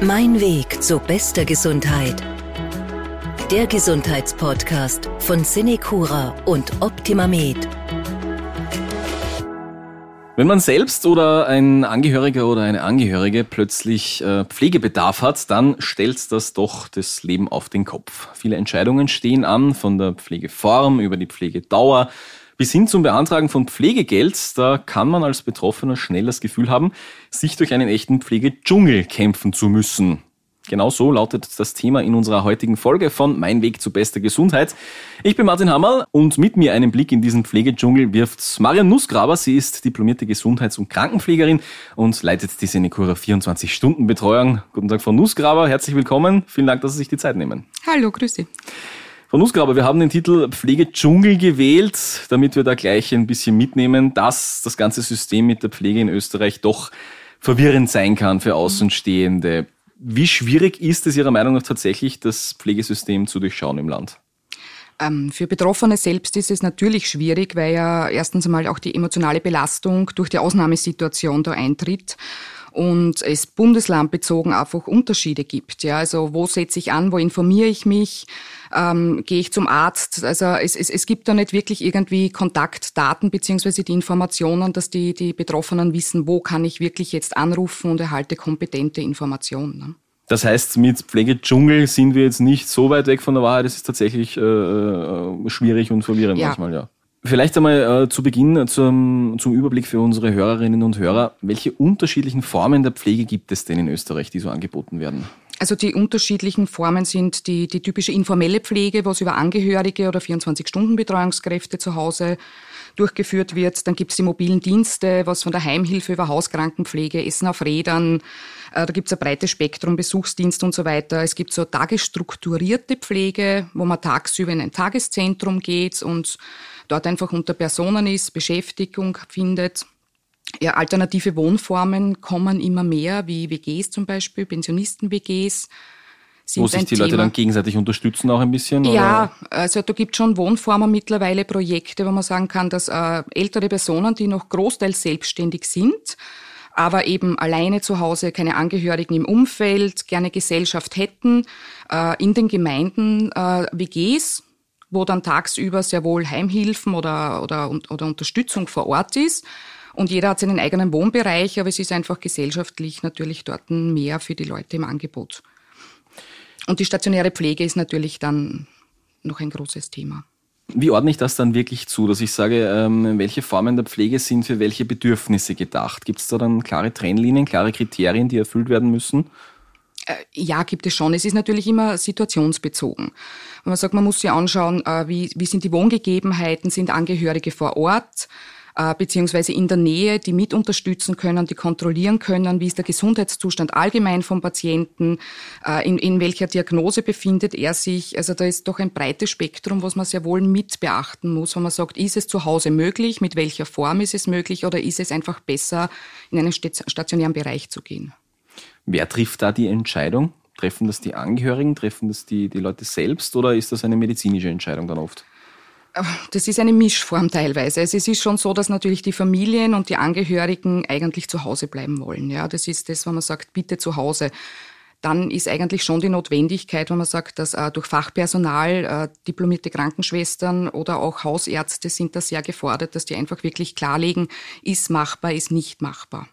Mein Weg zu bester Gesundheit. Der Gesundheitspodcast von Cinecura und OptimaMed. Wenn man selbst oder ein Angehöriger oder eine Angehörige plötzlich äh, Pflegebedarf hat, dann stellt das doch das Leben auf den Kopf. Viele Entscheidungen stehen an, von der Pflegeform über die Pflegedauer bis hin zum Beantragen von Pflegegeld. Da kann man als Betroffener schnell das Gefühl haben, sich durch einen echten Pflegedschungel kämpfen zu müssen. Genau so lautet das Thema in unserer heutigen Folge von Mein Weg zu bester Gesundheit. Ich bin Martin Hammerl und mit mir einen Blick in diesen Pflegedschungel wirft Marian Nussgraber. Sie ist diplomierte Gesundheits- und Krankenpflegerin und leitet die Senecura 24-Stunden-Betreuung. Guten Tag, Frau Nussgraber. Herzlich willkommen. Vielen Dank, dass Sie sich die Zeit nehmen. Hallo, grüß Sie. Frau Nussgraber, wir haben den Titel Pflegedschungel gewählt, damit wir da gleich ein bisschen mitnehmen, dass das ganze System mit der Pflege in Österreich doch verwirrend sein kann für Außenstehende. Wie schwierig ist es Ihrer Meinung nach tatsächlich, das Pflegesystem zu durchschauen im Land? Ähm, für Betroffene selbst ist es natürlich schwierig, weil ja erstens einmal auch die emotionale Belastung durch die Ausnahmesituation da eintritt und es bundeslandbezogen einfach Unterschiede gibt. Ja, also wo setze ich an, wo informiere ich mich, ähm, gehe ich zum Arzt. Also es, es, es gibt da nicht wirklich irgendwie Kontaktdaten beziehungsweise die Informationen, dass die, die Betroffenen wissen, wo kann ich wirklich jetzt anrufen und erhalte kompetente Informationen. Ne? Das heißt, mit Pflegedschungel sind wir jetzt nicht so weit weg von der Wahrheit. Es ist tatsächlich äh, äh schwierig und verwirrend ja. manchmal, ja. Vielleicht einmal äh, zu Beginn zum, zum Überblick für unsere Hörerinnen und Hörer. Welche unterschiedlichen Formen der Pflege gibt es denn in Österreich, die so angeboten werden? Also die unterschiedlichen Formen sind die, die typische informelle Pflege, was über Angehörige oder 24-Stunden-Betreuungskräfte zu Hause durchgeführt wird. Dann gibt es die mobilen Dienste, was von der Heimhilfe über Hauskrankenpflege, Essen auf Rädern, äh, da gibt es ein breites Spektrum, Besuchsdienst und so weiter. Es gibt so tagesstrukturierte Pflege, wo man tagsüber in ein Tageszentrum geht und dort einfach unter Personen ist, Beschäftigung findet. Ja, alternative Wohnformen kommen immer mehr, wie WGs zum Beispiel, Pensionisten-WGs. Wo sich die Thema. Leute dann gegenseitig unterstützen auch ein bisschen? Ja, oder? also da gibt schon Wohnformen mittlerweile Projekte, wo man sagen kann, dass äh, ältere Personen, die noch großteils selbstständig sind, aber eben alleine zu Hause, keine Angehörigen im Umfeld, gerne Gesellschaft hätten, äh, in den Gemeinden äh, WGs, wo dann tagsüber sehr wohl Heimhilfen oder, oder, oder Unterstützung vor Ort ist und jeder hat seinen eigenen Wohnbereich, aber es ist einfach gesellschaftlich natürlich dort mehr für die Leute im Angebot. Und die stationäre Pflege ist natürlich dann noch ein großes Thema. Wie ordne ich das dann wirklich zu, dass ich sage, ähm, welche Formen der Pflege sind für welche Bedürfnisse gedacht? Gibt es da dann klare Trennlinien, klare Kriterien, die erfüllt werden müssen? Äh, ja, gibt es schon. Es ist natürlich immer situationsbezogen. Wenn man sagt, man muss sich anschauen, äh, wie, wie sind die Wohngegebenheiten, sind Angehörige vor Ort, äh, beziehungsweise in der Nähe, die mit unterstützen können, die kontrollieren können, wie ist der Gesundheitszustand allgemein vom Patienten, äh, in, in welcher Diagnose befindet er sich. Also da ist doch ein breites Spektrum, was man sehr wohl mit beachten muss, wenn man sagt, ist es zu Hause möglich, mit welcher Form ist es möglich oder ist es einfach besser, in einen stationären Bereich zu gehen. Wer trifft da die Entscheidung? Treffen das die Angehörigen, treffen das die, die Leute selbst oder ist das eine medizinische Entscheidung dann oft? Das ist eine Mischform teilweise. Also es ist schon so, dass natürlich die Familien und die Angehörigen eigentlich zu Hause bleiben wollen. Ja, das ist das, wenn man sagt, bitte zu Hause. Dann ist eigentlich schon die Notwendigkeit, wenn man sagt, dass äh, durch Fachpersonal, äh, diplomierte Krankenschwestern oder auch Hausärzte sind da sehr gefordert, dass die einfach wirklich klarlegen, ist machbar, ist nicht machbar.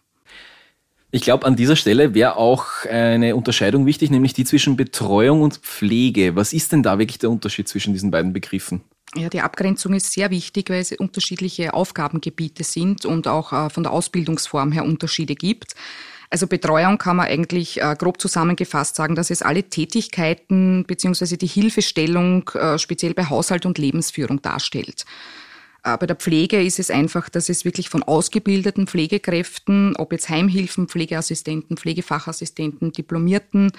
Ich glaube, an dieser Stelle wäre auch eine Unterscheidung wichtig, nämlich die zwischen Betreuung und Pflege. Was ist denn da wirklich der Unterschied zwischen diesen beiden Begriffen? Ja, die Abgrenzung ist sehr wichtig, weil es unterschiedliche Aufgabengebiete sind und auch äh, von der Ausbildungsform her Unterschiede gibt. Also Betreuung kann man eigentlich äh, grob zusammengefasst sagen, dass es alle Tätigkeiten beziehungsweise die Hilfestellung äh, speziell bei Haushalt und Lebensführung darstellt. Bei der Pflege ist es einfach, dass es wirklich von ausgebildeten Pflegekräften, ob jetzt Heimhilfen, Pflegeassistenten, Pflegefachassistenten, Diplomierten,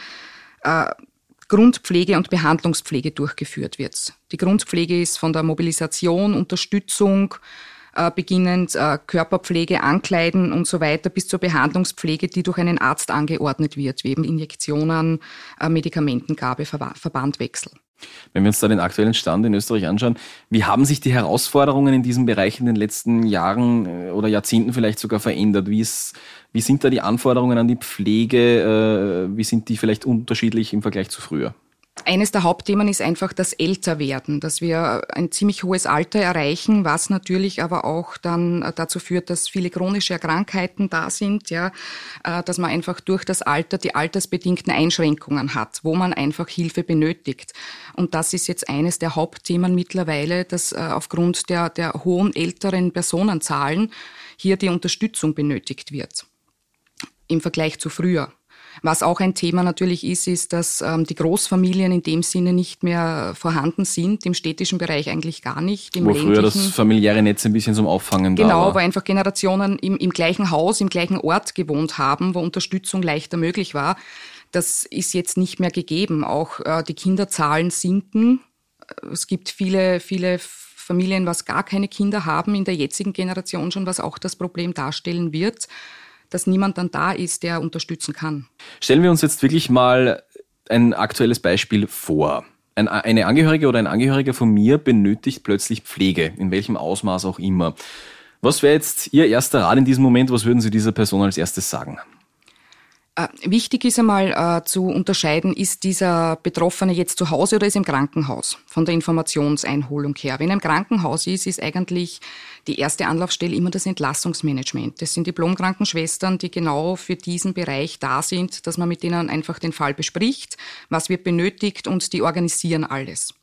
Grundpflege und Behandlungspflege durchgeführt wird. Die Grundpflege ist von der Mobilisation, Unterstützung, äh, beginnend äh, Körperpflege, Ankleiden und so weiter bis zur Behandlungspflege, die durch einen Arzt angeordnet wird, wie eben Injektionen, äh, Medikamentengabe, Ver Verbandwechsel. Wenn wir uns da den aktuellen Stand in Österreich anschauen, wie haben sich die Herausforderungen in diesem Bereich in den letzten Jahren äh, oder Jahrzehnten vielleicht sogar verändert? Wie, ist, wie sind da die Anforderungen an die Pflege? Äh, wie sind die vielleicht unterschiedlich im Vergleich zu früher? Eines der Hauptthemen ist einfach das Älterwerden, dass wir ein ziemlich hohes Alter erreichen, was natürlich aber auch dann dazu führt, dass viele chronische Krankheiten da sind, ja, äh, dass man einfach durch das Alter die altersbedingten Einschränkungen hat, wo man einfach Hilfe benötigt. Und das ist jetzt eines der Hauptthemen mittlerweile, dass äh, aufgrund der, der hohen älteren Personenzahlen hier die Unterstützung benötigt wird im Vergleich zu früher. Was auch ein Thema natürlich ist, ist, dass ähm, die Großfamilien in dem Sinne nicht mehr vorhanden sind, im städtischen Bereich eigentlich gar nicht. Im Wo früher das familiäre Netz ein bisschen zum Auffangen genau, da Genau, wo einfach Generationen im, im gleichen Haus, im gleichen Ort gewohnt haben, wo Unterstützung leichter möglich war. Das ist jetzt nicht mehr gegeben. Auch äh, die Kinderzahlen sinken. Es gibt viele, viele Familien, was gar keine Kinder haben in der jetzigen Generation schon, was auch das Problem darstellen wird dass niemand dann da ist, der unterstützen kann. Stellen wir uns jetzt wirklich mal ein aktuelles Beispiel vor. Ein, eine Angehörige oder ein Angehöriger von mir benötigt plötzlich Pflege, in welchem Ausmaß auch immer. Was wäre jetzt Ihr erster Rat in diesem Moment? Was würden Sie dieser Person als erstes sagen? Äh, wichtig ist einmal äh, zu unterscheiden, ist dieser Betroffene jetzt zu Hause oder ist im Krankenhaus, von der Informationseinholung her. Wenn er im Krankenhaus ist, ist eigentlich die erste Anlaufstelle immer das Entlassungsmanagement. Das sind Diplomkrankenschwestern, die genau für diesen Bereich da sind, dass man mit denen einfach den Fall bespricht, was wird benötigt und die organisieren alles.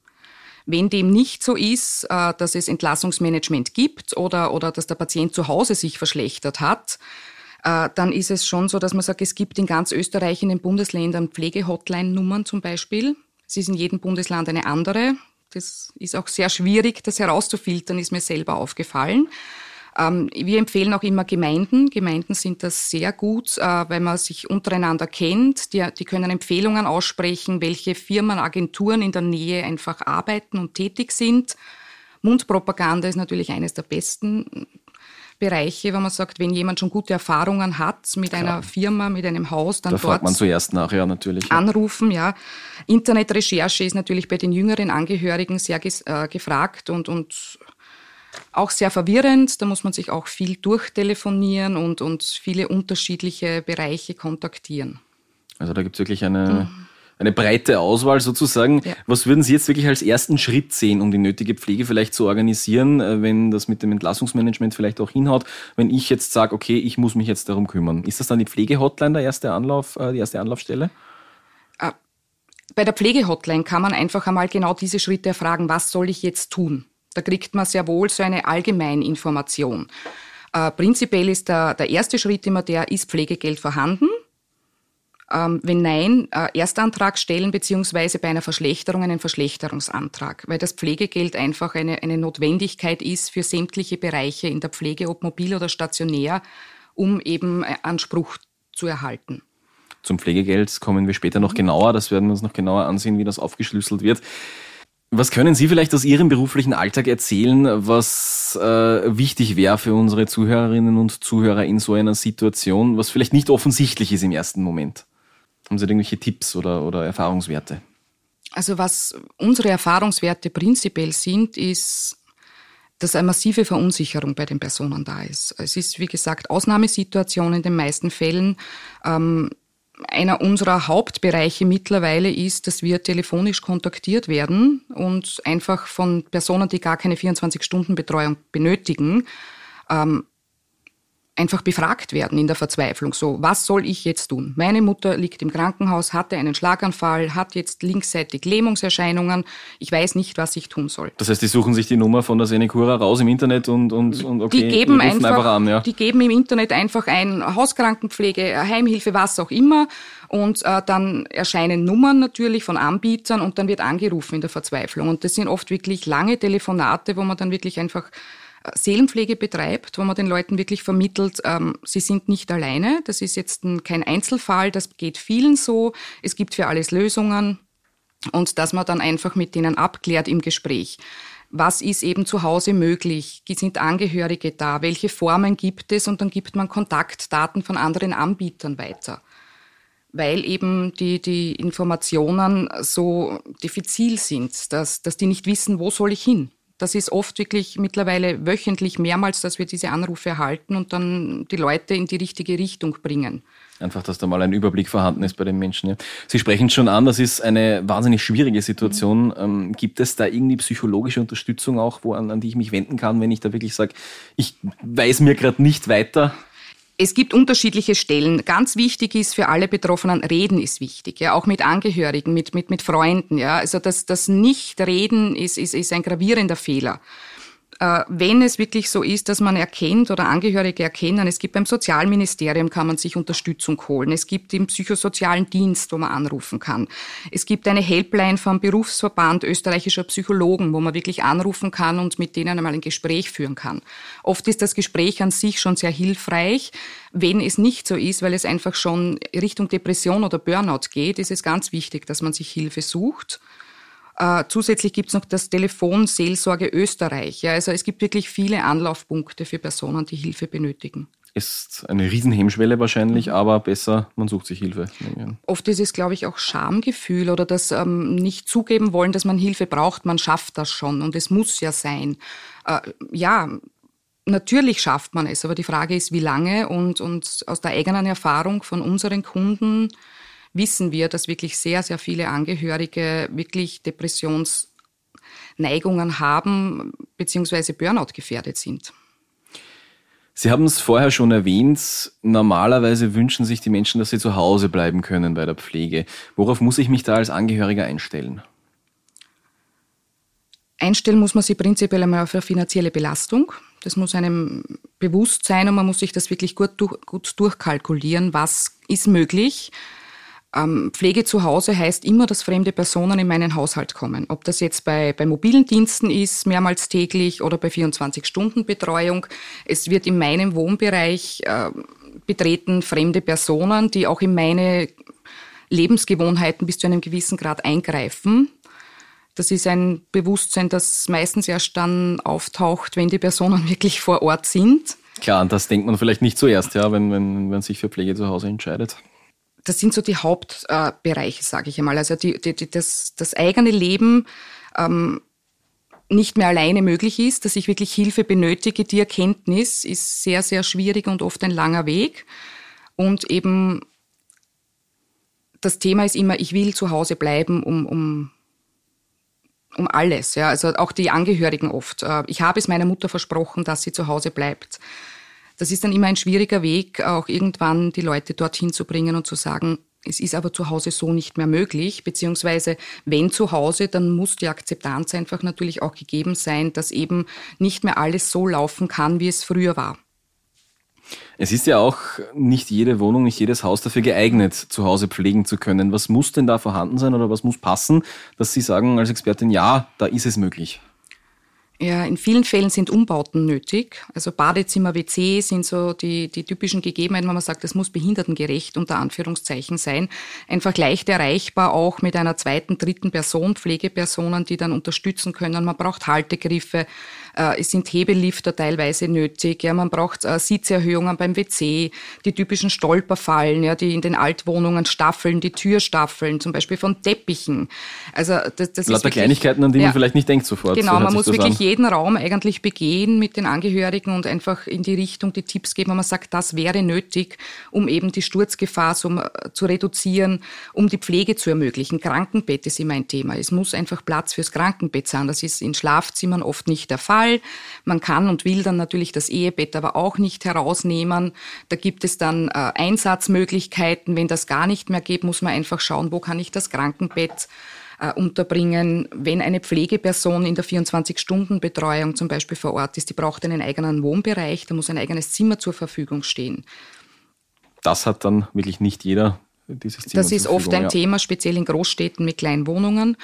Wenn dem nicht so ist, äh, dass es Entlassungsmanagement gibt oder, oder dass der Patient zu Hause sich verschlechtert hat, äh, dann ist es schon so, dass man sagt, es gibt in ganz Österreich in den Bundesländern Pflegehotline-Nummern zum Beispiel. Es ist in jedem Bundesland eine andere. Das ist auch sehr schwierig, das herauszufiltern, ist mir selber aufgefallen. Ähm, wir empfehlen auch immer Gemeinden. Gemeinden sind das sehr gut, äh, weil man sich untereinander kennt. Die, die können Empfehlungen aussprechen, welche Firmen, Agenturen in der Nähe einfach arbeiten und tätig sind. Mundpropaganda ist natürlich eines der besten Bereiche, wo man sagt, wenn jemand schon gute Erfahrungen hat mit Klar. einer Firma, mit einem Haus, dann da dort fragt man zuerst nach, ja, natürlich. Anrufen, ja. Internetrecherche ist natürlich bei den jüngeren Angehörigen sehr äh, gefragt und, und auch sehr verwirrend. Da muss man sich auch viel durchtelefonieren und, und viele unterschiedliche Bereiche kontaktieren. Also da gibt es wirklich eine, mhm eine breite Auswahl sozusagen. Ja. Was würden Sie jetzt wirklich als ersten Schritt sehen, um die nötige Pflege vielleicht zu organisieren, äh, wenn das mit dem Entlassungsmanagement vielleicht auch hinhaut? Wenn ich jetzt sage, okay, ich muss mich jetzt darum kümmern, ist das dann die Pflegehotline der erste Anlauf, äh, die erste Anlaufstelle? Ah, bei der Pflegehotline kann man einfach einmal genau diese Schritte erfragen, was soll ich jetzt tun? Da kriegt man sehr wohl so eine Allgemeininformation. Äh, prinzipiell ist der, der erste Schritt immer der, ist Pflegegeld vorhanden? Ähm, wenn nein, äh, Erstantrag stellen beziehungsweise bei einer Verschlechterung einen Verschlechterungsantrag, weil das Pflegegeld einfach eine, eine Notwendigkeit ist für sämtliche Bereiche in der Pflege, ob mobil oder stationär, um eben äh, Anspruch zu erhalten. Zum Pflegegeld kommen wir später noch genauer. Das werden wir uns noch genauer ansehen, wie das aufgeschlüsselt wird. Was können Sie vielleicht aus Ihrem beruflichen Alltag erzählen, was äh, wichtig wäre für unsere Zuhörerinnen und Zuhörer in so einer Situation, was vielleicht nicht offensichtlich ist im ersten Moment? Haben Sie irgendwelche Tipps oder, oder Erfahrungswerte? Also was unsere Erfahrungswerte prinzipiell sind, ist, dass eine massive Verunsicherung bei den Personen da ist. Es ist, wie gesagt, Ausnahmesituation in den meisten Fällen. Ähm, einer unserer Hauptbereiche mittlerweile ist, dass wir telefonisch kontaktiert werden und einfach von Personen, die gar keine 24-Stunden-Betreuung benötigen, ähm, einfach befragt werden in der Verzweiflung. So, was soll ich jetzt tun? Meine Mutter liegt im Krankenhaus, hatte einen Schlaganfall, hat jetzt linksseitig Lähmungserscheinungen. Ich weiß nicht, was ich tun soll. Das heißt, die suchen sich die Nummer von der Senecura raus im Internet und, und, und okay, die geben einfach, einfach an, ja. Die geben im Internet einfach ein Hauskrankenpflege, Heimhilfe, was auch immer. Und äh, dann erscheinen Nummern natürlich von Anbietern und dann wird angerufen in der Verzweiflung. Und das sind oft wirklich lange Telefonate, wo man dann wirklich einfach Seelenpflege betreibt, wo man den Leuten wirklich vermittelt, ähm, sie sind nicht alleine. Das ist jetzt ein, kein Einzelfall, das geht vielen so. Es gibt für alles Lösungen und dass man dann einfach mit denen abklärt im Gespräch. Was ist eben zu Hause möglich? Sind Angehörige da? Welche Formen gibt es? Und dann gibt man Kontaktdaten von anderen Anbietern weiter. weil eben die, die Informationen so diffizil sind, dass, dass die nicht wissen, wo soll ich hin. Das ist oft wirklich mittlerweile wöchentlich mehrmals, dass wir diese Anrufe erhalten und dann die Leute in die richtige Richtung bringen. Einfach, dass da mal ein Überblick vorhanden ist bei den Menschen. Ja. Sie sprechen schon an, das ist eine wahnsinnig schwierige Situation. Mhm. Ähm, gibt es da irgendwie psychologische Unterstützung auch, wo, an, an die ich mich wenden kann, wenn ich da wirklich sage, ich weiß mir gerade nicht weiter? Es gibt unterschiedliche Stellen. Ganz wichtig ist für alle Betroffenen, reden ist wichtig, ja, auch mit Angehörigen, mit, mit, mit Freunden, ja. Also das, das Nicht-Reden ist, ist, ist ein gravierender Fehler. Äh, wenn es wirklich so ist, dass man erkennt oder Angehörige erkennen, es gibt beim Sozialministerium kann man sich Unterstützung holen. Es gibt im psychosozialen Dienst, wo man anrufen kann. Es gibt eine Helpline vom Berufsverband österreichischer Psychologen, wo man wirklich anrufen kann und mit denen einmal ein Gespräch führen kann. Oft ist das Gespräch an sich schon sehr hilfreich. Wenn es nicht so ist, weil es einfach schon Richtung Depression oder Burnout geht, ist es ganz wichtig, dass man sich Hilfe sucht. Äh, zusätzlich gibt es noch das Telefon Seelsorge Österreich. Ja, also es gibt wirklich viele Anlaufpunkte für Personen, die Hilfe benötigen. Ist eine Riesenhemmschwelle wahrscheinlich, mhm. aber besser, man sucht sich Hilfe. Oft ist es, glaube ich, auch Schamgefühl oder das ähm, nicht zugeben wollen, dass man Hilfe braucht. Man schafft das schon und es muss ja sein. Äh, ja, natürlich schafft man es, aber die Frage ist, wie lange und, und aus der eigenen Erfahrung von unseren Kunden wissen wir, dass wirklich sehr, sehr viele Angehörige wirklich Depressionsneigungen haben bzw. Burnout gefährdet sind. Sie haben es vorher schon erwähnt, normalerweise wünschen sich die Menschen, dass sie zu Hause bleiben können bei der Pflege. Worauf muss ich mich da als Angehöriger einstellen? Einstellen muss man sich prinzipiell einmal auf eine finanzielle Belastung. Das muss einem bewusst sein und man muss sich das wirklich gut, durch, gut durchkalkulieren, was ist möglich, ähm, Pflege zu Hause heißt immer, dass fremde Personen in meinen Haushalt kommen. Ob das jetzt bei, bei mobilen Diensten ist, mehrmals täglich oder bei 24-Stunden-Betreuung. Es wird in meinem Wohnbereich äh, betreten fremde Personen, die auch in meine Lebensgewohnheiten bis zu einem gewissen Grad eingreifen. Das ist ein Bewusstsein, das meistens erst dann auftaucht, wenn die Personen wirklich vor Ort sind. Klar, und das denkt man vielleicht nicht zuerst, ja, wenn, wenn, wenn man sich für Pflege zu Hause entscheidet das sind so die Hauptbereiche, äh, sage ich einmal. Also die, die, die, das, das eigene Leben ähm, nicht mehr alleine möglich ist, dass ich wirklich Hilfe benötige. Die Erkenntnis ist sehr, sehr schwierig und oft ein langer Weg. Und eben das Thema ist immer, ich will zu Hause bleiben, um, um, um alles. Ja. Also auch die Angehörigen oft. Äh, ich habe es meiner Mutter versprochen, dass sie zu Hause bleibt. Das ist dann immer ein schwieriger Weg, auch irgendwann die Leute dorthin zu bringen und zu sagen, es ist aber zu Hause so nicht mehr möglich, beziehungsweise wenn zu Hause, dann muss die Akzeptanz einfach natürlich auch gegeben sein, dass eben nicht mehr alles so laufen kann, wie es früher war. Es ist ja auch nicht jede Wohnung, nicht jedes Haus dafür geeignet, zu Hause pflegen zu können. Was muss denn da vorhanden sein oder was muss passen, dass Sie sagen als Expertin, ja, da ist es möglich? Ja, in vielen Fällen sind Umbauten nötig. Also Badezimmer, WC sind so die, die typischen Gegebenheiten, wenn man sagt, das muss behindertengerecht unter Anführungszeichen sein. Einfach leicht erreichbar auch mit einer zweiten, dritten Person, Pflegepersonen, die dann unterstützen können. Man braucht Haltegriffe, es sind Hebellifter teilweise nötig. Ja, man braucht äh, Sitzerhöhungen beim WC, die typischen Stolperfallen, ja, die in den Altwohnungen staffeln, die Türstaffeln, zum Beispiel von Teppichen. Also das, das Lauter ist Kleinigkeiten, an die ja, man vielleicht nicht denkt sofort. Genau, so man muss wirklich an. jeden Raum eigentlich begehen mit den Angehörigen und einfach in die Richtung die Tipps geben, wenn man sagt, das wäre nötig, um eben die Sturzgefahr so, äh, zu reduzieren, um die Pflege zu ermöglichen. Krankenbett ist immer ein Thema. Es muss einfach Platz fürs Krankenbett sein. Das ist in Schlafzimmern oft nicht der Fall. Fall. Man kann und will dann natürlich das Ehebett aber auch nicht herausnehmen. Da gibt es dann äh, Einsatzmöglichkeiten. Wenn das gar nicht mehr geht, muss man einfach schauen, wo kann ich das Krankenbett äh, unterbringen. Wenn eine Pflegeperson in der 24-Stunden-Betreuung zum Beispiel vor Ort ist, die braucht einen eigenen Wohnbereich, da muss ein eigenes Zimmer zur Verfügung stehen. Das hat dann wirklich nicht jeder dieses Zimmer. Das ist oft ein ja. Thema, speziell in Großstädten mit kleinen Wohnungen.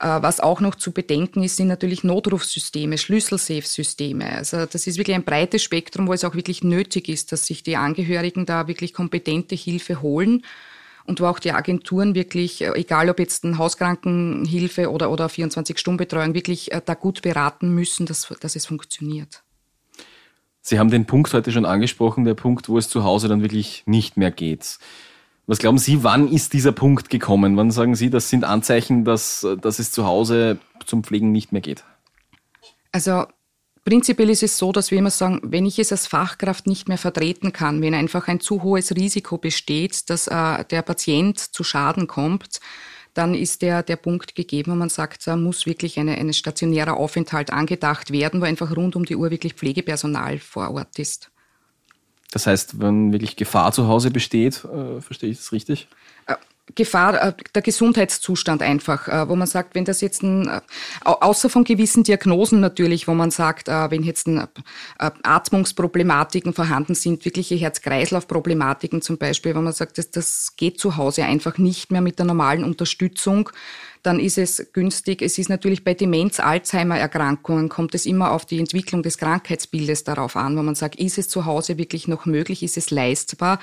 Äh, was auch noch zu bedenken ist, sind natürlich Notrufsysteme, Schlüsselsafe-Systeme. Also das ist wirklich ein breites Spektrum, wo es auch wirklich nötig ist, dass sich die Angehörigen da wirklich kompetente Hilfe holen und wo auch die Agenturen wirklich, äh, egal ob jetzt eine Hauskrankenhilfe oder, oder 24-Stunden-Betreuung, wirklich äh, da gut beraten müssen, dass, dass es funktioniert. Sie haben den Punkt heute schon angesprochen, der Punkt, wo es zu Hause dann wirklich nicht mehr geht. Was glauben Sie, wann ist dieser Punkt gekommen? Wann sagen Sie, das sind Anzeichen, dass, dass es zu Hause zum Pflegen nicht mehr geht? Also prinzipiell ist es so, dass wir immer sagen, wenn ich es als Fachkraft nicht mehr vertreten kann, wenn einfach ein zu hohes Risiko besteht, dass äh, der Patient zu Schaden kommt, dann ist der, der Punkt gegeben, wo man sagt, da muss wirklich eine, eine stationärer Aufenthalt angedacht werden, wo einfach rund um die Uhr wirklich Pflegepersonal vor Ort ist. Das heißt, wenn wirklich Gefahr zu Hause besteht, äh, verstehe ich das richtig? Gefahr, äh, der Gesundheitszustand einfach, äh, wo man sagt, wenn das jetzt ein, äh, außer von gewissen Diagnosen natürlich, wo man sagt, wenn jetzt ein, Atmungsproblematiken vorhanden sind, wirkliche Herz-Kreislauf-Problematiken zum Beispiel, wo man sagt, das, das geht zu Hause einfach nicht mehr mit der normalen Unterstützung, dann ist es günstig. Es ist natürlich bei Demenz, Alzheimer-Erkrankungen kommt es immer auf die Entwicklung des Krankheitsbildes darauf an, wo man sagt, ist es zu Hause wirklich noch möglich, ist es leistbar?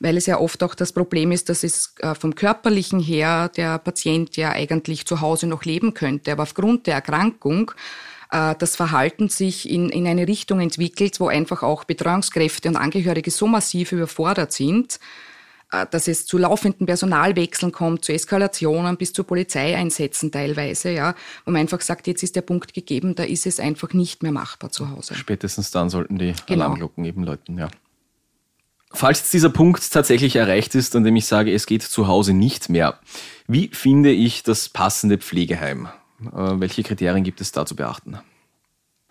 Weil es ja oft auch das Problem ist, dass es äh, vom körperlichen her der Patient ja eigentlich zu Hause noch leben könnte, aber aufgrund der Erkrankung äh, das Verhalten sich in, in eine Richtung entwickelt, wo einfach auch Betreuungskräfte und Angehörige so massiv überfordert sind, äh, dass es zu laufenden Personalwechseln kommt, zu Eskalationen bis zu Polizeieinsätzen teilweise, ja, wo man einfach sagt, jetzt ist der Punkt gegeben, da ist es einfach nicht mehr machbar zu Hause. Spätestens dann sollten die genau. Alarmglocken eben läuten, ja. Falls jetzt dieser Punkt tatsächlich erreicht ist, an dem ich sage, es geht zu Hause nicht mehr, wie finde ich das passende Pflegeheim? Äh, welche Kriterien gibt es da zu beachten?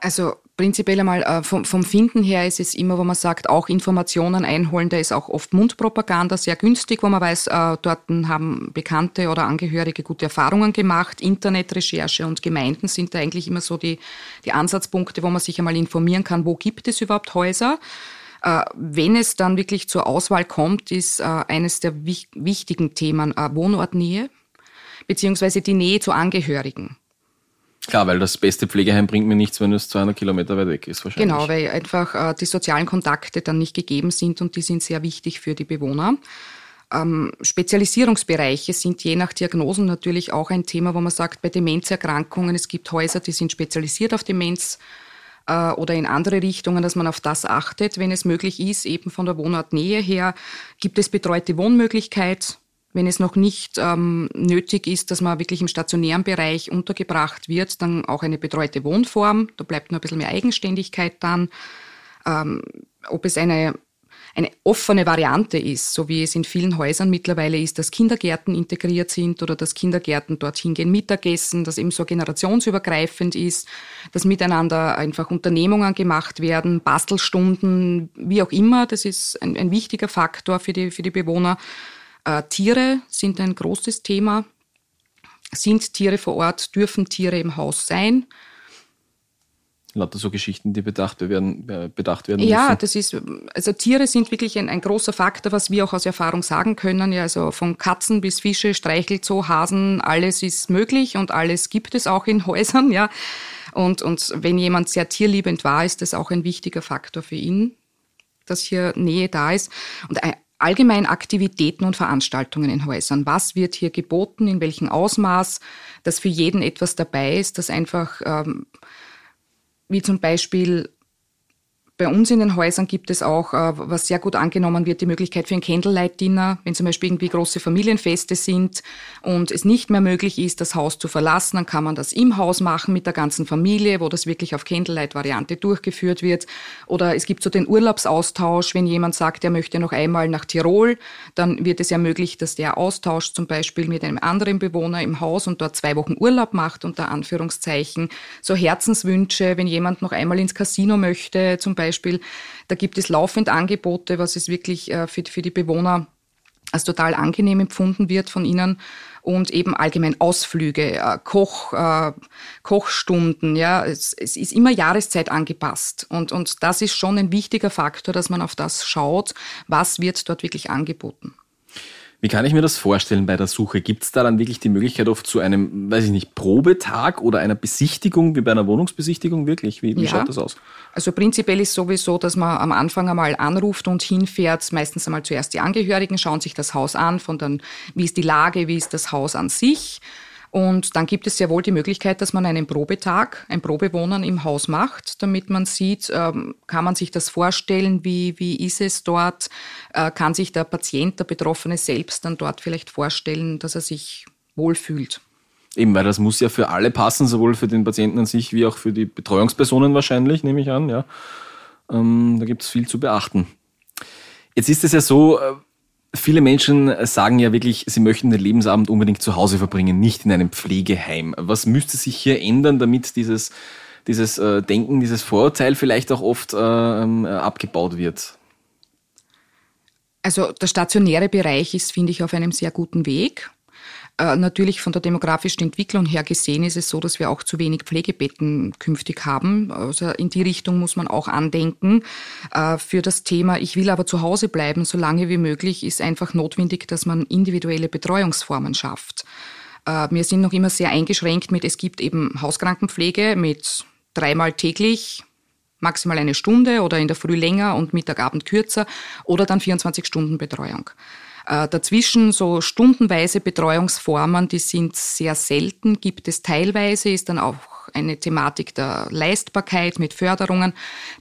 Also prinzipiell einmal äh, vom, vom, Finden her ist es immer, wo man sagt, auch Informationen einholen, da ist auch oft Mundpropaganda sehr günstig, wo man weiß, äh, dort haben Bekannte oder Angehörige gute Erfahrungen gemacht. Internetrecherche und Gemeinden sind da eigentlich immer so die, die Ansatzpunkte, wo man sich einmal informieren kann, wo gibt es überhaupt Häuser. Äh, wenn es dann wirklich zur Auswahl kommt, ist äh, eines der wichtigen Themen äh, Wohnortnähe beziehungsweise die Nähe zu Angehörigen. Klar, weil das beste Pflegeheim bringt mir nichts, wenn es 200 Kilometer weit weg ist wahrscheinlich. Genau, weil einfach äh, die sozialen Kontakte dann nicht gegeben sind und die sind sehr wichtig für die Bewohner. Ähm, Spezialisierungsbereiche sind je nach Diagnosen natürlich auch ein Thema, wo man sagt, bei Demenzerkrankungen, es gibt Häuser, die sind spezialisiert auf Demenz äh, oder in andere Richtungen, dass man auf das achtet, wenn es möglich ist, eben von der Wohnortnähe her. Gibt es betreute Wohnmöglichkeit? Wenn es noch nicht ähm, nötig ist, dass man wirklich im stationären Bereich untergebracht wird, dann auch eine betreute Wohnform. Da bleibt nur ein bisschen mehr Eigenständigkeit dann. Ähm, ob es eine eine offene Variante ist, so wie es in vielen Häusern mittlerweile ist, dass Kindergärten integriert sind oder dass Kindergärten dorthin gehen Mittagessen, dass eben so generationsübergreifend ist, dass miteinander einfach Unternehmungen gemacht werden, Bastelstunden, wie auch immer. Das ist ein, ein wichtiger Faktor für die, für die Bewohner. Äh, Tiere sind ein großes Thema. Sind Tiere vor Ort? Dürfen Tiere im Haus sein? Lauter so Geschichten, die bedacht werden, äh, bedacht werden ja, müssen. Ja, das ist, also Tiere sind wirklich ein, ein, großer Faktor, was wir auch aus Erfahrung sagen können. Ja, also von Katzen bis Fische, Streichelzoo, Hasen, alles ist möglich und alles gibt es auch in Häusern, ja. Und, und wenn jemand sehr tierliebend war, ist das auch ein wichtiger Faktor für ihn, dass hier Nähe da ist. Und allgemein Aktivitäten und Veranstaltungen in Häusern. Was wird hier geboten, in welchem Ausmaß, dass für jeden etwas dabei ist, dass einfach ähm, wie zum Beispiel bei uns in den Häusern gibt es auch, äh, was sehr gut angenommen wird, die Möglichkeit für ein Candlelight-Dinner, wenn zum Beispiel irgendwie große Familienfeste sind und es nicht mehr möglich ist, das Haus zu verlassen, dann kann man das im Haus machen mit der ganzen Familie, wo das wirklich auf Candlelight-Variante durchgeführt wird. Oder es gibt so den Urlaubsaustausch, wenn jemand sagt, er möchte noch einmal nach Tirol, dann wird es ja möglich, dass der austauscht zum Beispiel mit einem anderen Bewohner im Haus und dort zwei Wochen Urlaub macht, unter Anführungszeichen. So Herzenswünsche, wenn jemand noch einmal ins Casino möchte, zum Beispiel Beispiel. Da gibt es laufend Angebote, was es wirklich äh, für, für die Bewohner als total angenehm empfunden wird von ihnen und eben allgemein Ausflüge, äh, Koch, äh, Kochstunden, ja, es, es, ist immer Jahreszeit angepasst und, und das ist schon ein wichtiger Faktor, dass man auf das schaut, was wird dort wirklich angeboten. Wie kann ich mir das vorstellen bei der Suche? Gibt es da dann wirklich die Möglichkeit oft zu einem, weiß ich nicht, Probetag oder einer Besichtigung wie bei einer Wohnungsbesichtigung wirklich? Wie, wie ja. schaut das aus? Also prinzipiell ist sowieso, dass man am Anfang einmal anruft und hinfährt, meistens einmal zuerst die Angehörigen, schauen sich das Haus an, von dann, wie ist die Lage, wie ist das Haus an sich Und dann gibt es sehr wohl die Möglichkeit, dass man einen Probetag, ein Probewohnen im Haus macht, damit man sieht, ähm, kann man sich das vorstellen, wie, wie ist es dort, äh, kann sich der Patient, der Betroffene selbst dann dort vielleicht vorstellen, dass er sich wohlfühlt. Eben, weil das muss ja für alle passen, sowohl für den Patienten an sich wie auch für die Betreuungspersonen wahrscheinlich, nehme ich an. Ja. Ähm, da gibt es viel zu beachten. Jetzt ist es ja so, äh, Viele Menschen sagen ja wirklich, sie möchten den Lebensabend unbedingt zu Hause verbringen, nicht in einem Pflegeheim. Was müsste sich hier ändern, damit dieses, dieses äh, Denken, dieses Vorurteil vielleicht auch oft äh, ähm, abgebaut wird? Also der stationäre Bereich ist, finde ich, auf einem sehr guten Weg. Äh, natürlich von der demografischen Entwicklung her gesehen ist es so, dass wir auch zu wenig Pflegebetten künftig haben. Also in die Richtung muss man auch andenken. Äh, für das Thema, ich will aber zu Hause bleiben, so lange wie möglich, ist einfach notwendig, dass man individuelle Betreuungsformen schafft. Äh, wir sind noch immer sehr eingeschränkt mit, es gibt eben Hauskrankenpflege mit dreimal täglich maximal eine Stunde oder in der Früh länger und Mittagabend kürzer oder dann 24 Stunden Betreuung. Äh, dazwischen so stundenweise Betreuungsformen, die sind sehr selten, gibt es teilweise, ist dann auch eine Thematik der Leistbarkeit mit Förderungen.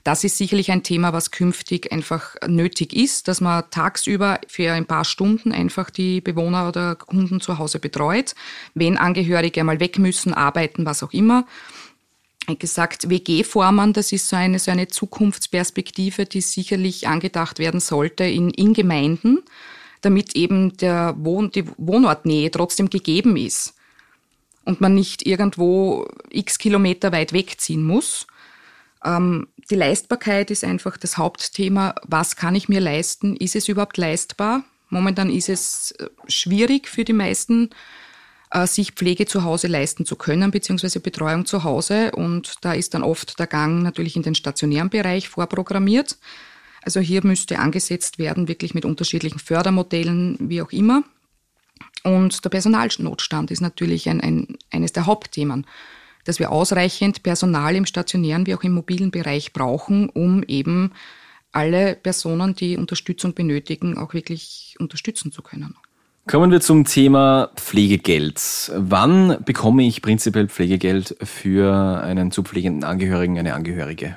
Das ist sicherlich ein Thema, was künftig einfach nötig ist, dass man tagsüber für ein paar Stunden einfach die Bewohner oder Kunden zu Hause betreut, wenn Angehörige einmal weg müssen, arbeiten, was auch immer gesagt, WG-Formen, das ist so eine, so eine Zukunftsperspektive, die sicherlich angedacht werden sollte in, in Gemeinden damit eben der Wohn die Wohnortnähe trotzdem gegeben ist und man nicht irgendwo x Kilometer weit wegziehen muss. Ähm, die Leistbarkeit ist einfach das Hauptthema. Was kann ich mir leisten? Ist es überhaupt leistbar? Momentan ist es äh, schwierig für die meisten, äh, sich Pflege zu Hause leisten zu können, beziehungsweise Betreuung zu Hause. Und da ist dann oft der Gang natürlich in den stationären Bereich vorprogrammiert. Also hier müsste angesetzt werden, wirklich mit unterschiedlichen Fördermodellen, wie auch immer. Und der Personalnotstand ist natürlich ein, ein, eines der Hauptthemen, dass wir ausreichend Personal im stationären wie auch im mobilen Bereich brauchen, um eben alle Personen, die Unterstützung benötigen, auch wirklich unterstützen zu können. Kommen wir zum Thema Pflegegeld. Wann bekomme ich prinzipiell Pflegegeld für einen zu pflegenden Angehörigen, eine Angehörige?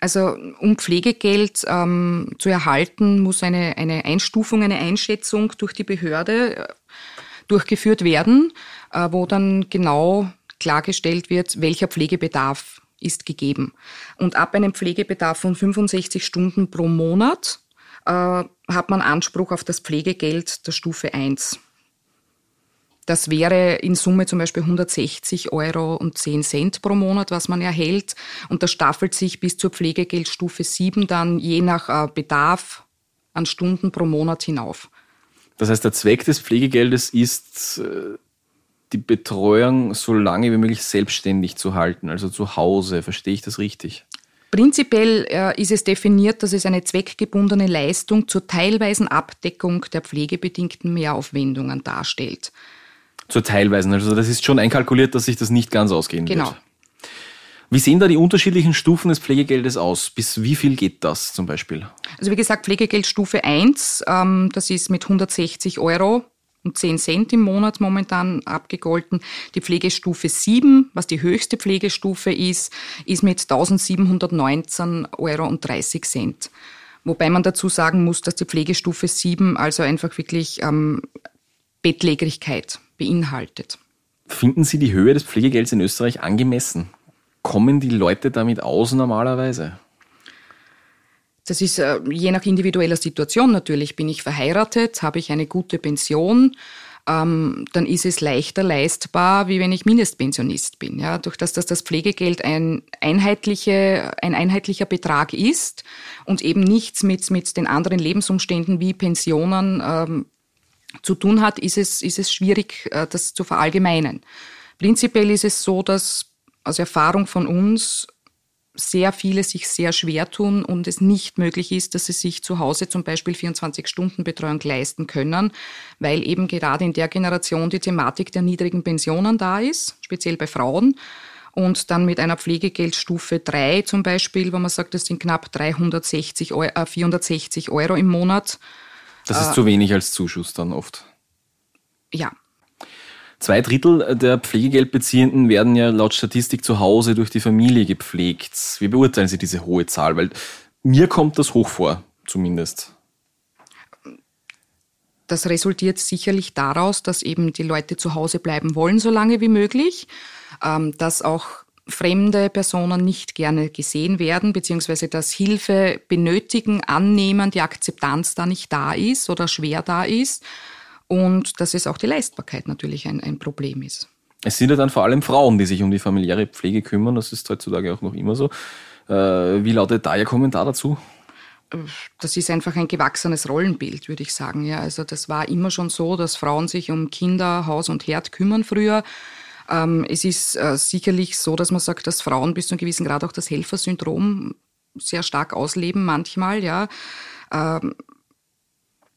Also um Pflegegeld ähm, zu erhalten, muss eine, eine Einstufung, eine Einschätzung durch die Behörde äh, durchgeführt werden, äh, wo dann genau klargestellt wird, welcher Pflegebedarf ist gegeben. Und ab einem Pflegebedarf von 65 Stunden pro Monat äh, hat man Anspruch auf das Pflegegeld der Stufe 1. Das wäre in Summe zum Beispiel 160 Euro und 10 Cent pro Monat, was man erhält. Und das staffelt sich bis zur Pflegegeldstufe 7 dann je nach äh, Bedarf an Stunden pro Monat hinauf. Das heißt, der Zweck des Pflegegeldes ist, äh, die Betreuung so lange wie möglich selbstständig zu halten, also zu Hause. Verstehe ich das richtig? Prinzipiell äh, ist es definiert, dass es eine zweckgebundene Leistung zur teilweisen Abdeckung der pflegebedingten Mehraufwendungen darstellt. Zur teilweisen. Also das ist schon einkalkuliert, dass sich das nicht ganz ausgehen genau. wird. Genau. Wie sehen da die unterschiedlichen Stufen des Pflegegeldes aus? Bis wie viel geht das zum Beispiel? Also wie gesagt, Pflegegeldstufe 1, ähm, das ist mit 160 Euro und 10 Cent im Monat momentan abgegolten. Die Pflegestufe 7, was die höchste Pflegestufe ist, ist mit 1719 Euro und 30 Cent. Wobei man dazu sagen muss, dass die Pflegestufe 7 also einfach wirklich ähm, Bettlägerigkeit beinhaltet. Finden Sie die Höhe des Pflegegelds in Österreich angemessen? Kommen die Leute damit aus normalerweise? Das ist äh, je nach individueller Situation natürlich. Bin ich verheiratet, habe ich eine gute Pension, ähm, dann ist es leichter leistbar, wie wenn ich Mindestpensionist bin. Ja, durch das, dass das Pflegegeld ein, einheitliche, ein einheitlicher Betrag ist und eben nichts mit, mit den anderen Lebensumständen wie Pensionen ähm, zu tun hat, ist es, ist es schwierig, äh, das zu verallgemeinern. Prinzipiell ist es so, dass aus Erfahrung von uns sehr viele sich sehr schwer tun und es nicht möglich ist, dass sie sich zu Hause zum Beispiel 24-Stunden-Betreuung leisten können, weil eben gerade in der Generation die Thematik der niedrigen Pensionen da ist, speziell bei Frauen. Und dann mit einer Pflegegeldstufe 3 zum Beispiel, wo man sagt, das sind knapp 360 Euro, äh, 460 Euro im Monat, das ist äh, zu wenig als Zuschuss dann oft. Ja. Zwei Drittel der Pflegegeldbeziehenden werden ja laut Statistik zu Hause durch die Familie gepflegt. Wie beurteilen Sie diese hohe Zahl? Weil mir kommt das hoch vor, zumindest. Das resultiert sicherlich daraus, dass eben die Leute zu Hause bleiben wollen, so lange wie möglich, ähm, dass auch fremde Personen nicht gerne gesehen werden, beziehungsweise dass Hilfe benötigen, annehmen, die Akzeptanz da nicht da ist oder schwer da ist und dass es auch die Leistbarkeit natürlich ein, ein Problem ist. Es sind ja dann vor allem Frauen, die sich um die familiäre Pflege kümmern. Das ist heutzutage auch noch immer so. Äh, wie lautet da Ihr Kommentar dazu? Das ist einfach ein gewachsenes Rollenbild, würde ich sagen. Ja, also das war immer schon so, dass Frauen sich um Kinder, Haus und Herd kümmern früher. Ähm, es ist äh, sicherlich so, dass man sagt, dass Frauen bis zu einem gewissen Grad auch das Helfersyndrom sehr stark ausleben manchmal. Ja. Ähm,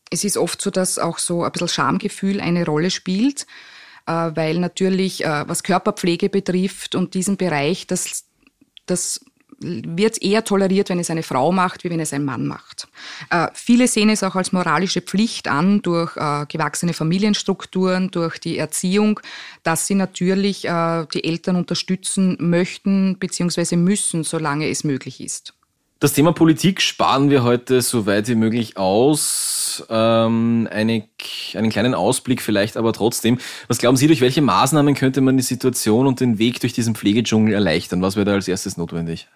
es ist oft so, dass auch so ein bisschen Schamgefühl eine Rolle spielt, äh, weil natürlich, äh, was Körperpflege betrifft und diesen Bereich, das, das wird eher toleriert, wenn es eine Frau macht, wie wenn es ein Mann macht. Äh, viele sehen es auch als moralische Pflicht an, durch äh, gewachsene Familienstrukturen, durch die Erziehung, dass sie natürlich äh, die Eltern unterstützen möchten bzw. müssen, solange es möglich ist. Das Thema Politik sparen wir heute so weit wie möglich aus. Ähm, eine, einen kleinen Ausblick vielleicht aber trotzdem. Was glauben Sie, durch welche Maßnahmen könnte man die Situation und den Weg durch diesen Pflegedschungel erleichtern? Was wäre da als erstes notwendig?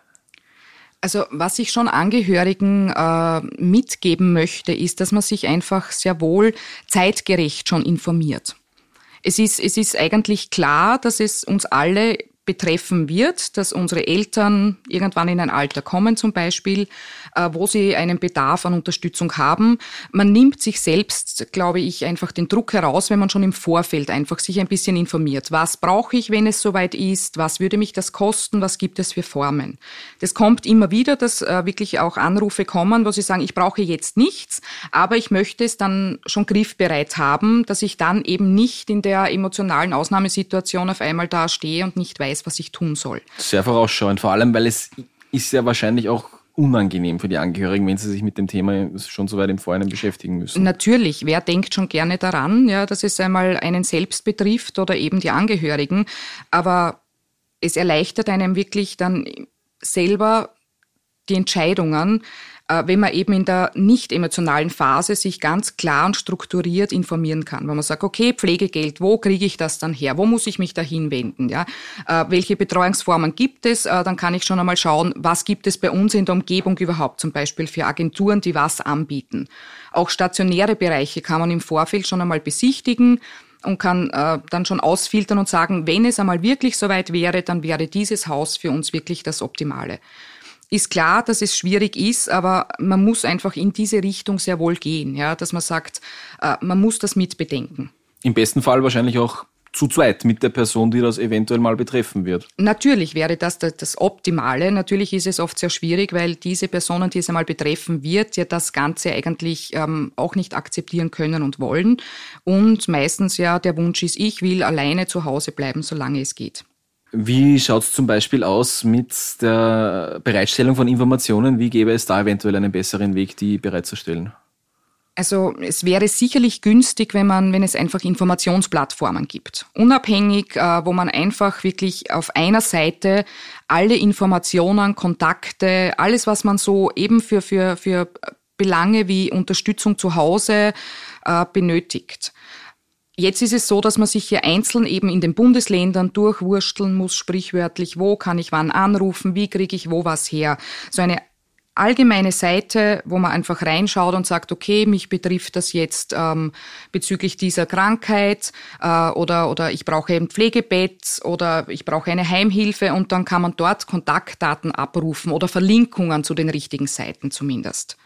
Also was ich schon Angehörigen äh, mitgeben möchte, ist, dass man sich einfach sehr wohl zeitgerecht schon informiert. Es ist, es ist eigentlich klar, dass es uns alle betreffen wird, dass unsere Eltern irgendwann in ein Alter kommen zum Beispiel, äh, wo sie einen Bedarf an Unterstützung haben. Man nimmt sich selbst, glaube ich, einfach den Druck heraus, wenn man schon im Vorfeld einfach sich ein bisschen informiert. Was brauche ich, wenn es soweit ist? Was würde mich das kosten? Was gibt es für Formen? Das kommt immer wieder, dass äh, wirklich auch Anrufe kommen, wo sie sagen, ich brauche jetzt nichts, aber ich möchte es dann schon griffbereit haben, dass ich dann eben nicht in der emotionalen Ausnahmesituation auf einmal da stehe und nicht weiß, weiß, was ich tun soll. Sehr vorausschauend, vor allem, weil es ist ja wahrscheinlich auch unangenehm für die Angehörigen, wenn sie sich mit dem Thema schon so weit im Vorhinein beschäftigen müssen. Natürlich, wer denkt schon gerne daran, ja, dass es einmal einen selbst betrifft oder eben die Angehörigen, aber es erleichtert einem wirklich dann selber die Entscheidungen, wenn man eben in der nicht emotionalen Phase sich ganz klar und strukturiert informieren kann. Wenn man sagt, okay, Pflegegeld, wo kriege ich das dann her? Wo muss ich mich da hinwenden? Ja? Äh, welche Betreuungsformen gibt es? Äh, dann kann ich schon einmal schauen, was gibt es bei uns in der Umgebung überhaupt, zum Beispiel für Agenturen, die was anbieten. Auch stationäre Bereiche kann man im Vorfeld schon einmal besichtigen und kann äh, dann schon ausfiltern und sagen, wenn es einmal wirklich soweit wäre, dann wäre dieses Haus für uns wirklich das Optimale ist klar, dass es schwierig ist, aber man muss einfach in diese Richtung sehr wohl gehen, ja, dass man sagt, äh, man muss das mitbedenken. Im besten Fall wahrscheinlich auch zu zweit mit der Person, die das eventuell mal betreffen wird. Natürlich wäre das das Optimale. Natürlich ist es oft sehr schwierig, weil diese Personen, die es einmal betreffen wird, ja das Ganze eigentlich ähm, auch nicht akzeptieren können und wollen. Und meistens ja der Wunsch ist, ich will alleine zu Hause bleiben, solange es geht. Wie schaut es zum Beispiel aus mit der Bereitstellung von Informationen? Wie gäbe es da eventuell einen besseren Weg, die bereitzustellen? Also es wäre sicherlich günstig, wenn man, wenn es einfach Informationsplattformen gibt, unabhängig, äh, wo man einfach wirklich auf einer Seite alle Informationen, Kontakte, alles, was man so eben für für für Belange wie Unterstützung zu Hause äh, benötigt. Jetzt ist es so, dass man sich hier einzeln eben in den Bundesländern durchwursteln muss, sprichwörtlich, wo kann ich wann anrufen, wie kriege ich wo was her. So eine allgemeine Seite, wo man einfach reinschaut und sagt, okay, mich betrifft das jetzt ähm, bezüglich dieser Krankheit äh, oder, oder ich brauche ein Pflegebett oder ich brauche eine Heimhilfe und dann kann man dort Kontaktdaten abrufen oder Verlinkungen zu den richtigen Seiten zumindest.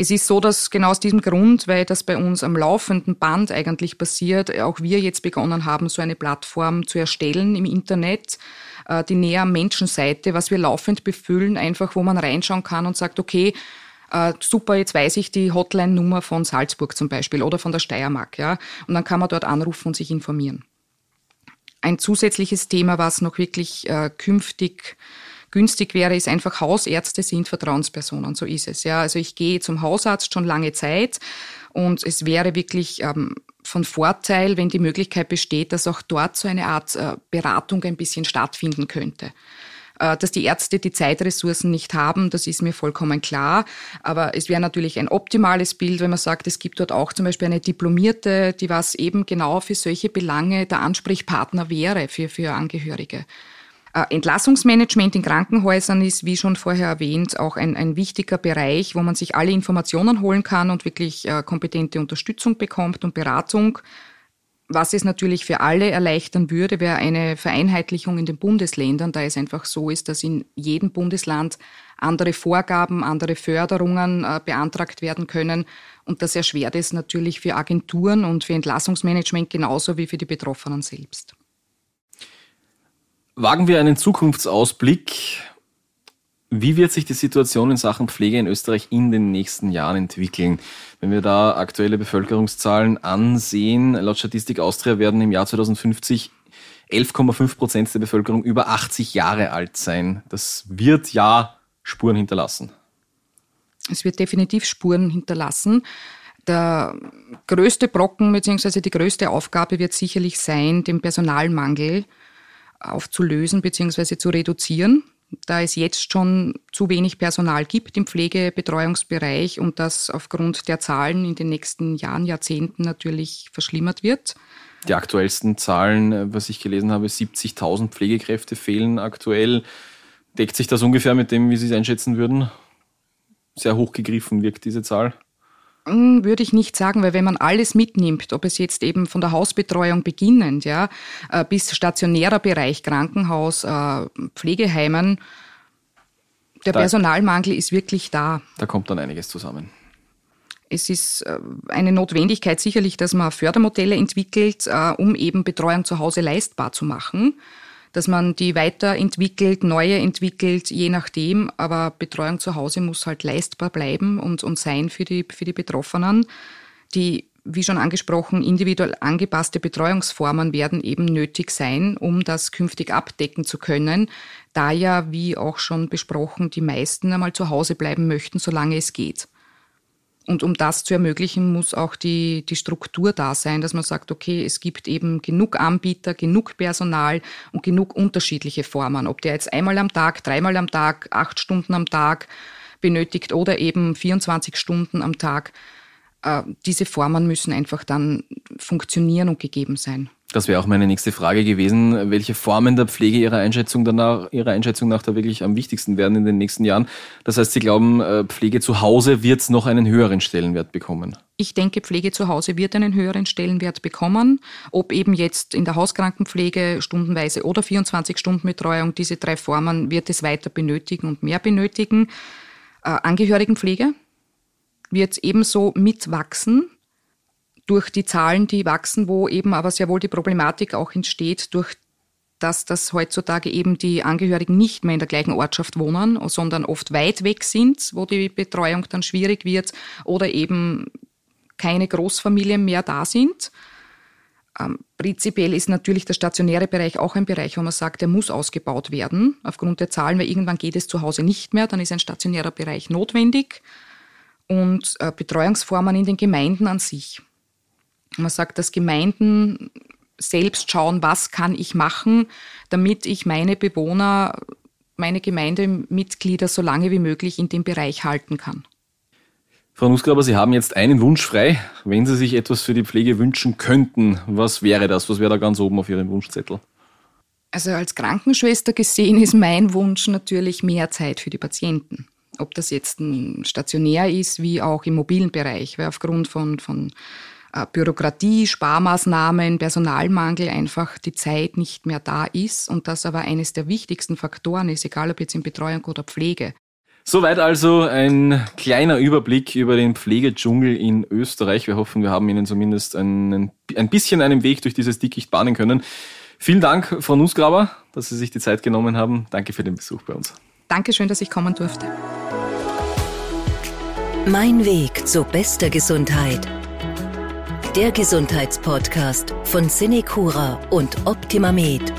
Es ist so, dass genau aus diesem Grund, weil das bei uns am laufenden Band eigentlich passiert, auch wir jetzt begonnen haben, so eine Plattform zu erstellen im Internet, äh, die näher Menschenseite, was wir laufend befüllen, einfach wo man reinschauen kann und sagt, okay, äh, super, jetzt weiß ich die Hotline-Nummer von Salzburg zum Beispiel oder von der Steiermark, ja, und dann kann man dort anrufen und sich informieren. Ein zusätzliches Thema, was noch wirklich äh, künftig günstig wäre, ist einfach Hausärzte sind Vertrauenspersonen, so ist es. Ja, also ich gehe zum Hausarzt schon lange Zeit und es wäre wirklich ähm, von Vorteil, wenn die Möglichkeit besteht, dass auch dort so eine Art äh, Beratung ein bisschen stattfinden könnte. Äh, dass die Ärzte die Zeitressourcen nicht haben, das ist mir vollkommen klar. Aber es wäre natürlich ein optimales Bild, wenn man sagt, es gibt dort auch zum Beispiel eine Diplomierte, die was eben genau für solche Belange der Ansprechpartner wäre für, für Angehörige. Äh, Entlassungsmanagement in Krankenhäusern ist, wie schon vorher erwähnt, auch ein, ein wichtiger Bereich, wo man sich alle Informationen holen kann und wirklich äh, kompetente Unterstützung bekommt und Beratung. Was es natürlich für alle erleichtern würde, wäre eine Vereinheitlichung in den Bundesländern, da es einfach so ist, dass in jedem Bundesland andere Vorgaben, andere Förderungen äh, beantragt werden können. Und das erschwert es natürlich für Agenturen und für Entlassungsmanagement genauso wie für die Betroffenen selbst. Wagen wir einen Zukunftsausblick. Wie wird sich die Situation in Sachen Pflege in Österreich in den nächsten Jahren entwickeln? Wenn wir da aktuelle Bevölkerungszahlen ansehen, laut Statistik Austria werden im Jahr 2050 11,5 Prozent der Bevölkerung über 80 Jahre alt sein. Das wird ja Spuren hinterlassen. Es wird definitiv Spuren hinterlassen. Der größte Brocken bzw. die größte Aufgabe wird sicherlich sein, den Personalmangel aufzulösen bzw. zu reduzieren da es jetzt schon zu wenig Personal gibt im Pflegebetreuungsbereich und das aufgrund der Zahlen in den nächsten Jahren, Jahrzehnten natürlich verschlimmert wird. Die aktuellsten Zahlen, was ich gelesen habe, 70.000 Pflegekräfte fehlen aktuell. Deckt sich das ungefähr mit dem, wie Sie es einschätzen würden? Sehr hochgegriffen wirkt diese Zahl. Würde ich nicht sagen, weil wenn man alles mitnimmt, ob es jetzt eben von der Hausbetreuung beginnend, ja, äh, bis stationärer Bereich, Krankenhaus, äh, Pflegeheimen, der da, Personalmangel ist wirklich da. Da kommt dann einiges zusammen. Es ist äh, eine Notwendigkeit sicherlich, dass man Fördermodelle entwickelt, um eben Betreuung zu Hause leistbar zu machen dass man die weiterentwickelt, neue entwickelt, je nachdem. Aber Betreuung zu Hause muss halt leistbar bleiben und, und sein für die, für die Betroffenen. Die, wie schon angesprochen, individuell angepasste Betreuungsformen werden eben nötig sein, um das künftig abdecken zu können, da ja, wie auch schon besprochen, die meisten einmal zu Hause bleiben möchten, solange es geht. Und um das zu ermöglichen, muss auch die, die Struktur da sein, dass man sagt, okay, es gibt eben genug Anbieter, genug Personal und genug unterschiedliche Formen. Ob der jetzt einmal am Tag, dreimal am Tag, acht Stunden am Tag benötigt oder eben 24 Stunden am Tag. Äh, diese Formen müssen einfach dann funktionieren und gegeben sein. Das wäre auch meine nächste Frage gewesen. Welche Formen der Pflege Ihrer Einschätzung, danach, Ihrer Einschätzung nach da wirklich am wichtigsten werden in den nächsten Jahren? Das heißt, Sie glauben, äh, Pflege zu Hause wird noch einen höheren Stellenwert bekommen? Ich denke, Pflege zu Hause wird einen höheren Stellenwert bekommen. Ob eben jetzt in der Hauskrankenpflege stundenweise oder 24 Stunden Betreuung, diese drei Formen wird es weiter benötigen und mehr benötigen. Äh, Angehörigenpflege wird ebenso mitwachsen durch die Zahlen, die wachsen, wo eben aber sehr wohl die Problematik auch entsteht, durch dass das heutzutage eben die Angehörigen nicht mehr in der gleichen Ortschaft wohnen, sondern oft weit weg sind, wo die Betreuung dann schwierig wird oder eben keine Großfamilien mehr da sind. Ähm, prinzipiell ist natürlich der stationäre Bereich auch ein Bereich, wo man sagt, der muss ausgebaut werden aufgrund der Zahlen, weil irgendwann geht es zu Hause nicht mehr, dann ist ein stationärer Bereich notwendig und äh, Betreuungsformen in den Gemeinden an sich. Man sagt, dass Gemeinden selbst schauen, was kann ich machen, damit ich meine Bewohner, meine Gemeindemitglieder so lange wie möglich in dem Bereich halten kann. Frau Nussgraber, Sie haben jetzt einen Wunsch frei. Wenn Sie sich etwas für die Pflege wünschen könnten, was wäre das? Was wäre da ganz oben auf Ihrem Wunschzettel? Also als Krankenschwester gesehen ist mein Wunsch natürlich mehr Zeit für die Patienten. Ob das jetzt stationär ist, wie auch im mobilen Bereich, weil aufgrund von, von äh, Bürokratie, Sparmaßnahmen, Personalmangel einfach die Zeit nicht mehr da ist und das aber eines der wichtigsten Faktoren ist, egal ob jetzt in Betreuung oder Pflege. Soweit also ein kleiner Überblick über den Pflegedschungel in Österreich. Wir hoffen, wir haben Ihnen zumindest einen, ein bisschen einen Weg durch dieses Dickicht bahnen können. Vielen Dank, Frau Nussgraber, dass Sie sich die Zeit genommen haben. Danke für den Besuch bei uns. Dankeschön, dass ich kommen durfte. Mein Weg zu bester Gesundheit der Gesundheitspodcast von Cinecura und Optimamed.